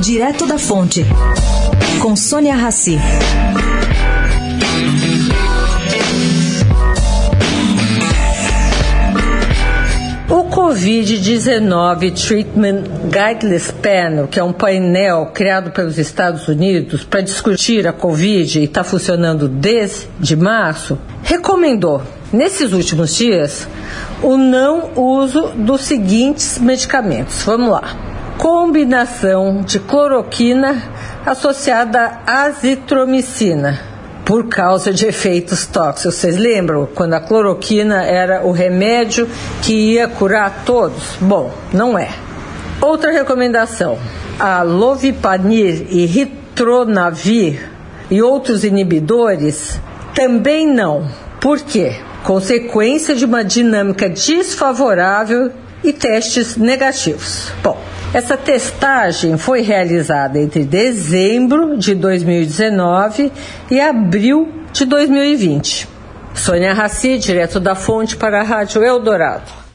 Direto da Fonte, com Sônia Rassi. O Covid-19 Treatment Guidelines Panel, que é um painel criado pelos Estados Unidos para discutir a Covid e está funcionando desde março, recomendou, nesses últimos dias, o não uso dos seguintes medicamentos. Vamos lá. Combinação de cloroquina associada à azitromicina por causa de efeitos tóxicos. Vocês lembram quando a cloroquina era o remédio que ia curar todos? Bom, não é. Outra recomendação: a lovipanir e ritronavir e outros inibidores também não. Por quê? Consequência de uma dinâmica desfavorável e testes negativos. Bom, essa testagem foi realizada entre dezembro de 2019 e abril de 2020. Sônia Raci, direto da fonte para a Rádio Eldorado.